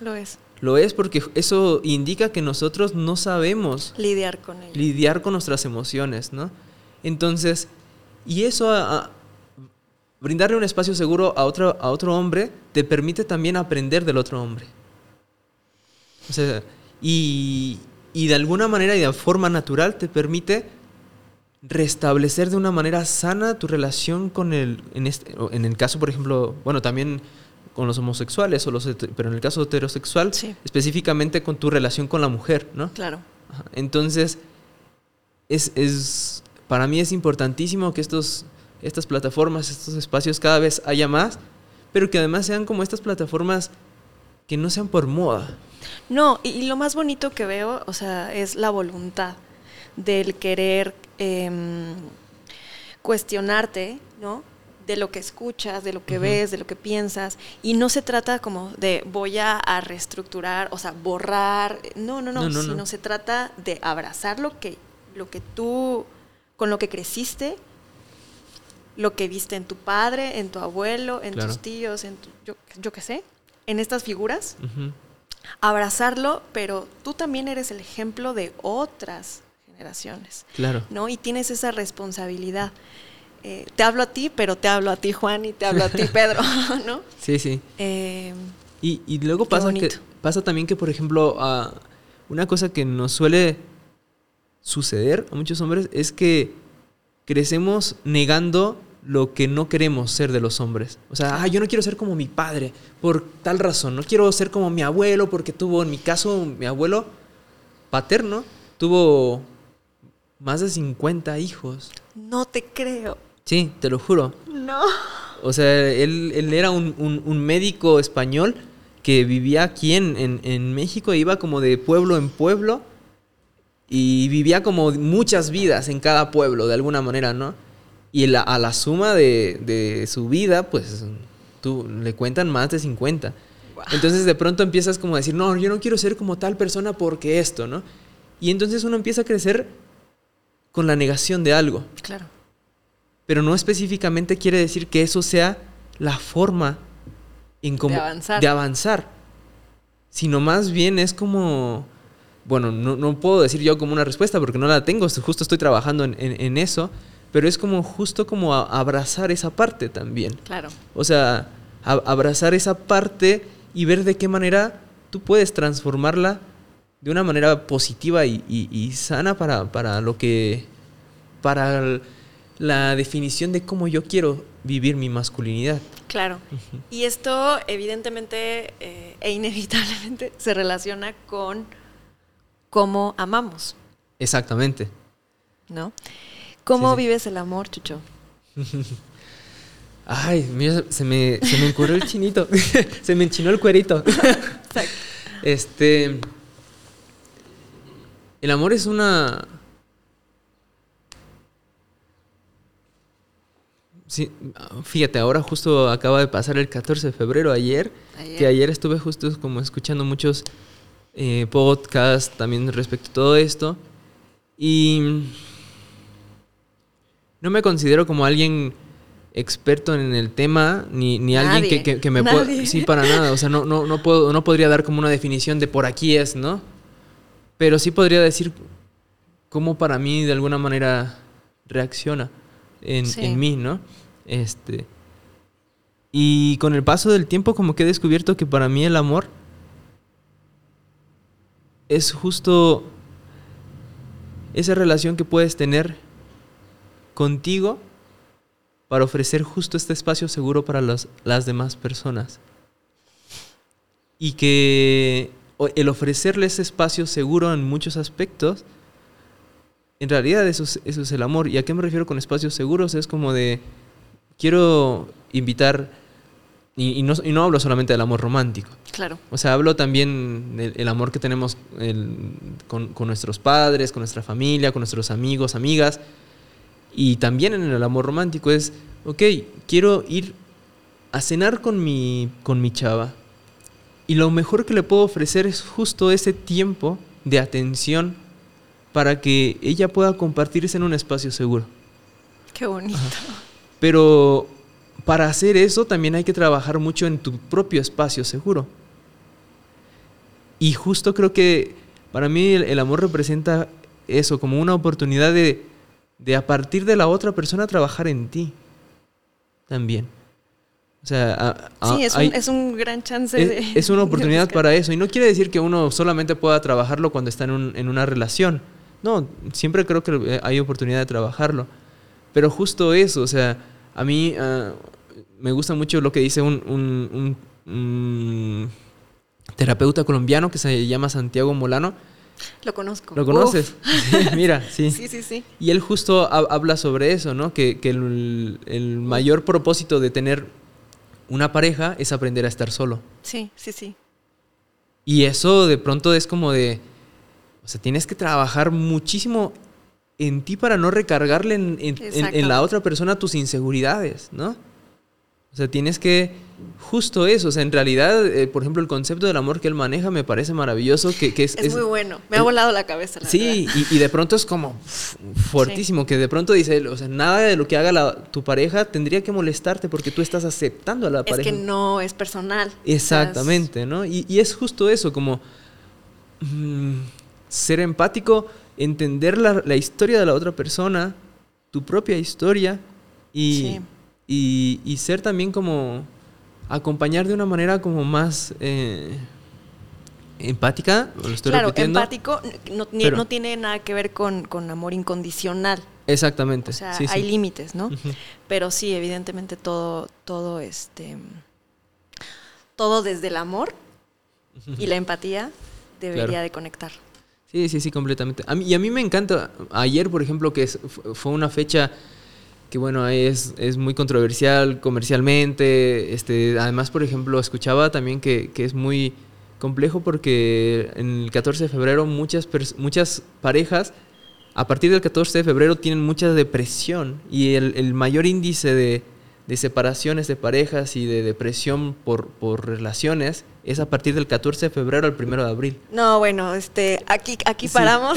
Lo es. Lo es porque eso indica que nosotros no sabemos Lidiar con ello. lidiar con nuestras emociones, ¿no? Entonces, y eso a, a- brindarle un espacio seguro a otro, a otro hombre te permite también aprender del otro hombre. O sea, y, y de alguna manera y de forma natural te permite restablecer de una manera sana tu relación con el, en, este, en el caso, por ejemplo, bueno, también con los homosexuales, o los, pero en el caso heterosexual, Sí. específicamente con tu relación con la mujer, ¿no? Claro. Entonces, es, es- para mí es importantísimo que estos, estas plataformas, estos espacios cada vez haya más, pero que además sean como estas plataformas que no sean por moda. No, y, y lo más bonito que veo, o sea, es la voluntad del querer em, cuestionarte, ¿no? De lo que escuchas, de lo que ves, de lo que piensas. Y no se trata como de voy a, reestructurar, o sea, borrar. No, no, no, No, no, sino no. se trata de abrazar lo que, lo que tú, con lo que creciste, lo que viste en tu padre, en tu abuelo, en Claro. tus tíos, en tu- yo, yo qué sé, en estas figuras. Abrazarlo, pero tú también eres el ejemplo de otras generaciones, Claro. ¿no? Y tienes esa responsabilidad. Eh, te hablo a ti, pero te hablo a ti, Juan, y te hablo a ti, Pedro, ¿no? Sí, sí. Eh, Y, y luego pasa, que, pasa también que, por ejemplo, ah, una cosa que nos suele suceder a muchos hombres es que crecemos negando lo que no queremos ser de los hombres. O sea, ah, yo no quiero ser como mi padre por tal razón. No quiero ser como mi abuelo porque tuvo, en mi caso, mi abuelo paterno tuvo más de 50 hijos. no te creo. Sí, te lo juro. No. O sea, él, él era un, un- un médico español que vivía aquí en, en- en México, iba como de pueblo en pueblo y vivía como muchas vidas en cada pueblo, de alguna manera, ¿no? Y la- a la suma de, de su vida, pues tú, le cuentan más de 50. Entonces de pronto empiezas como a decir, no, yo no quiero ser como tal persona porque esto, ¿no? Y entonces uno empieza a crecer con la negación de algo Claro. pero no específicamente quiere decir que eso sea la forma en De avanzar. de avanzar, sino más bien es como, bueno, no, no puedo decir yo como una respuesta porque no la tengo, justo estoy trabajando en, en- en eso, pero es como justo como abrazar esa parte también. Claro. O sea, abrazar esa parte y ver de qué manera tú puedes transformarla de una manera positiva y, y- y sana para, para lo que. para la definición de cómo yo quiero vivir mi masculinidad. Claro. Y esto evidentemente eh, e inevitablemente se relaciona con cómo amamos, Exactamente. ¿no? ¿Cómo Sí, sí. vives el amor, Chucho? Ay, mira, se me, se me encurrió el chinito. se me enchinó el cuerito. Este. El amor es una. Sí, fíjate, ahora justo acaba de pasar el 14 de febrero, ayer, Ayer. que ayer estuve justo como escuchando muchos eh, podcasts también respecto a todo esto. Y no me considero como alguien experto en el tema, ni, ni alguien que, que- que me pueda... Sí, para nada. O sea, no, no, no, puedo, no podría dar como una definición de por aquí es, ¿no? Pero sí podría decir cómo para mí de alguna manera reacciona en, Sí. en mí, ¿no? Este... Y con el paso del tiempo como que he descubierto que para mí el amor es justo esa relación que puedes tener contigo para ofrecer justo este espacio seguro para las, las demás personas. Y que el ofrecerle ese espacio seguro en muchos aspectos, en realidad eso es, eso es el amor. ¿Y a qué me refiero con espacios seguros? Es como de, quiero invitar, y, y no, y no hablo solamente del amor romántico, Claro. o sea, hablo también del el amor que tenemos el- con, con nuestros padres, con nuestra familia, con nuestros amigos, amigas. Y también en el amor romántico es, ok, quiero ir a cenar con mi, con mi chava. Y lo mejor que le puedo ofrecer es justo ese tiempo de atención para que ella pueda compartirse en un espacio seguro. Qué bonito. Pero para hacer eso también hay que trabajar mucho en tu propio espacio seguro. Y justo creo que para mí el, el amor representa eso, como una oportunidad de, de a partir de la otra persona trabajar en ti también. O sea, a- a- Sí, es, hay- un, es un gran chance es, de... es una oportunidad para eso. Y no quiere decir que uno solamente pueda trabajarlo cuando está en, un- en una relación. No, siempre creo que hay oportunidad de trabajarlo. Pero justo eso, o sea, a mí ah, me gusta mucho lo que dice un- un terapeuta colombiano que se llama Santiago Molano. Lo conozco. ¿Lo conoces? Mira, sí. Sí, sí, sí. Y él justo ha- habla sobre eso, ¿no? Que, que el, el mayor propósito de tener una pareja es aprender a estar solo. Sí, sí, sí. Y eso de pronto es como de, o sea, tienes que trabajar muchísimo en ti para no recargarle en, en- en- en la otra persona tus inseguridades, ¿no? O sea, tienes que, justo eso, o sea, en realidad, eh, por ejemplo, el concepto del amor que él maneja me parece maravilloso, que, que es... Es, muy bueno. Me ha es- volado la cabeza, la Sí, y, y de pronto es como fuertísimo, que de pronto dice, o sea, nada de lo que haga la- tu pareja tendría que molestarte porque tú estás aceptando a la Es pareja. que no es personal. Exactamente, ¿no? Y, y es justo eso, como mm, ser empático, entender la, la historia de la otra persona, tu propia historia y, Sí. y, y ser también como acompañar de una manera como más eh, empática, lo estoy claro, repitiendo. empático no, ni- Pero- no tiene nada que ver con, con amor incondicional. Exactamente. O sea, sí, sí. hay límites, ¿no? Pero sí, evidentemente todo, todo este, todo desde el amor y la empatía debería Claro. de conectar. Sí, sí, sí, completamente. A mí, y a mí me encanta, ayer, por ejemplo, que fue una fecha que, bueno, es, es muy controversial comercialmente. Este, además, por ejemplo, escuchaba también que, que es muy complejo porque en el 14 de febrero muchas, muchas parejas, a partir del 14 de febrero, tienen mucha depresión y el, el mayor índice de, de separaciones de parejas y de depresión por, por relaciones es a partir del 14 de febrero al 1 de abril. No, bueno, este, aquí, aquí Sí. paramos.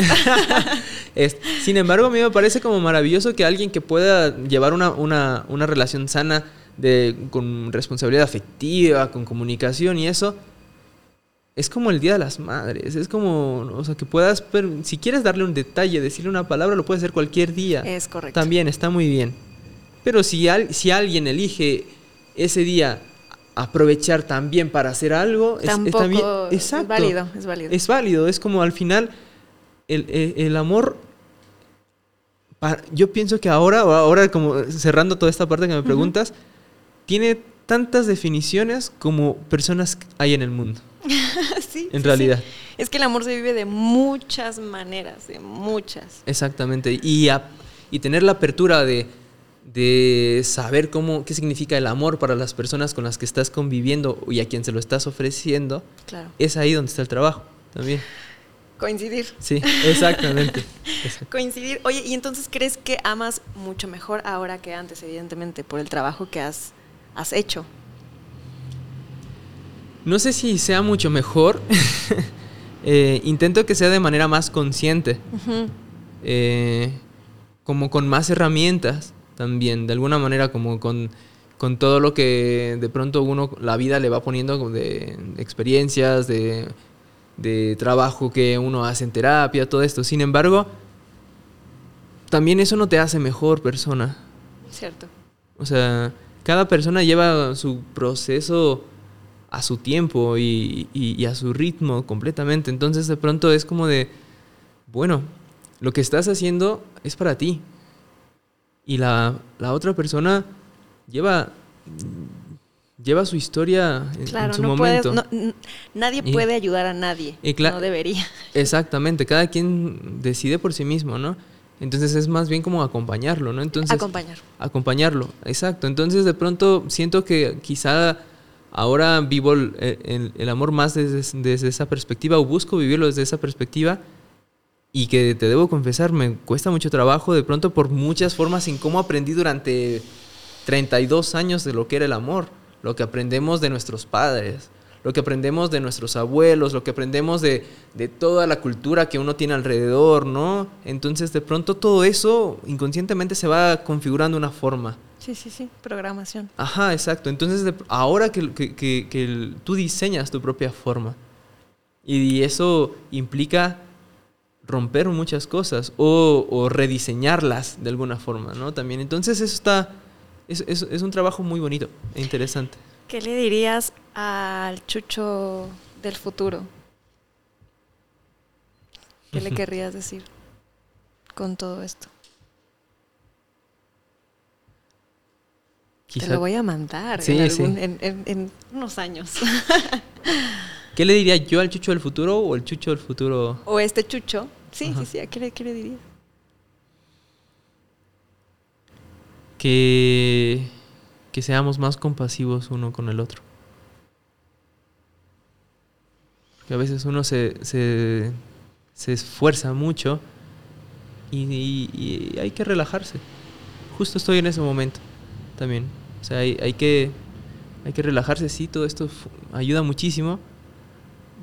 Es- sin embargo, a mí me parece como maravilloso que alguien que pueda llevar una, una- una relación sana de, con responsabilidad afectiva, con comunicación y eso, es como el Día de las Madres. Es como, o sea, que puedas, si quieres darle un detalle, decirle una palabra, lo puedes hacer cualquier día. Es correcto. También está muy bien. Pero si, si alguien elige ese día aprovechar también para hacer algo, es, también, es válido, es válido. Es válido, es como al final el, amor yo pienso que ahora, ahora como cerrando toda esta parte que me preguntas, tiene tantas definiciones como personas hay en el mundo. sí. En realidad. Es que el amor se vive de muchas maneras, de muchas. Exactamente. Y, y tener la apertura de, de saber cómo, qué significa el amor para las personas con las que estás conviviendo y a quien se lo estás ofreciendo, claro. es ahí donde está el trabajo también. Coincidir. Sí, exactamente. Coincidir. Oye, ¿y entonces crees que amas mucho mejor ahora que antes, evidentemente, por el trabajo que has, has hecho? No sé si sea mucho mejor. Eh, intento que sea de manera más consciente. Eh, como con más herramientas también. De alguna manera como con, con, todo lo que de pronto uno, la vida le va poniendo de experiencias, de de trabajo que uno hace en terapia, todo esto. Sin embargo, también eso no te hace mejor persona. Cierto. O sea, cada persona lleva su proceso a su tiempo y, a su ritmo completamente. Entonces de pronto es como de, bueno, lo que estás haciendo es para ti. Y la, la otra persona lleva lleva su historia en, su momento. nadie puede ayudar a nadie. no debería. Exactamente, cada quien decide por sí mismo, ¿no? Entonces es más bien como acompañarlo, ¿no? Entonces, Acompañar. Acompañarlo, exacto. Entonces de pronto siento que quizá ahora vivo el, el, amor más desde, desde, esa perspectiva o busco vivirlo desde esa perspectiva y que te debo confesar, me cuesta mucho trabajo de pronto por muchas formas en cómo aprendí durante 32 años de lo que era el amor lo que aprendemos de nuestros padres, lo que aprendemos de nuestros abuelos, lo que aprendemos de, toda la cultura que uno tiene alrededor, ¿no? Entonces de pronto todo eso inconscientemente se va configurando una forma. Sí, sí, sí, programación. Ajá, exacto. Entonces ahora que, tú diseñas tu propia forma y eso implica romper muchas cosas o, o rediseñarlas de alguna forma, ¿no? También. Entonces eso está es, un trabajo muy bonito e interesante. ¿Qué le dirías al chucho del futuro? ¿Qué le querrías decir con todo esto? Te lo voy a mandar en, unos años. ¿Qué le diría yo al chucho del futuro o el chucho del futuro? O este chucho. Sí, sí, sí. qué le dirías? que, que seamos más compasivos uno con el otro. Que a veces uno se, se, se esfuerza mucho y, hay que relajarse. Justo estoy en ese momento también. O sea, hay, hay, que, hay que relajarse, sí, todo esto ayuda muchísimo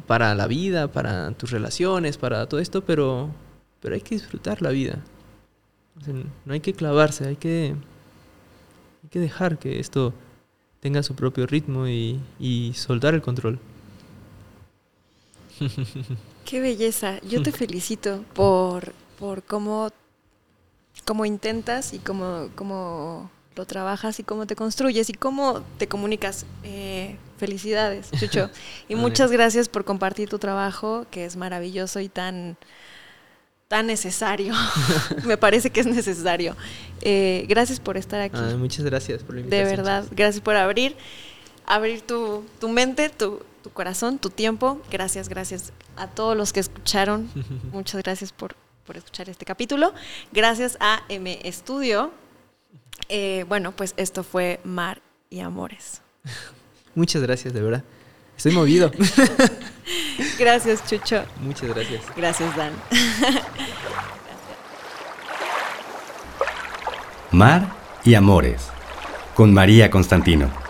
para la vida, para tus relaciones, para todo esto, pero, pero hay que disfrutar la vida. no hay que clavarse, hay que hay que dejar que esto tenga su propio ritmo y, soltar el control. Qué belleza. Yo te felicito por, por cómo, cómo intentas y cómo, cómo lo trabajas y cómo te construyes y cómo te comunicas. Eh, felicidades, Chucho. Y muchas gracias por compartir tu trabajo, que es maravilloso y tan tan necesario. Me parece que es necesario. Eh, gracias por estar aquí. muchas gracias por la invitación. De verdad, gracias por abrir, abrir tu, mente, tu, corazón, tu tiempo. Gracias, gracias a todos los que escucharon. muchas gracias por, escuchar este capítulo. Gracias a M Studio. Eh, bueno, pues esto fue Mar y Amores. muchas gracias, de verdad. Estoy movido. gracias, Chucho. Muchas gracias. Gracias, Dan. Mar y Amores, con María Constantino.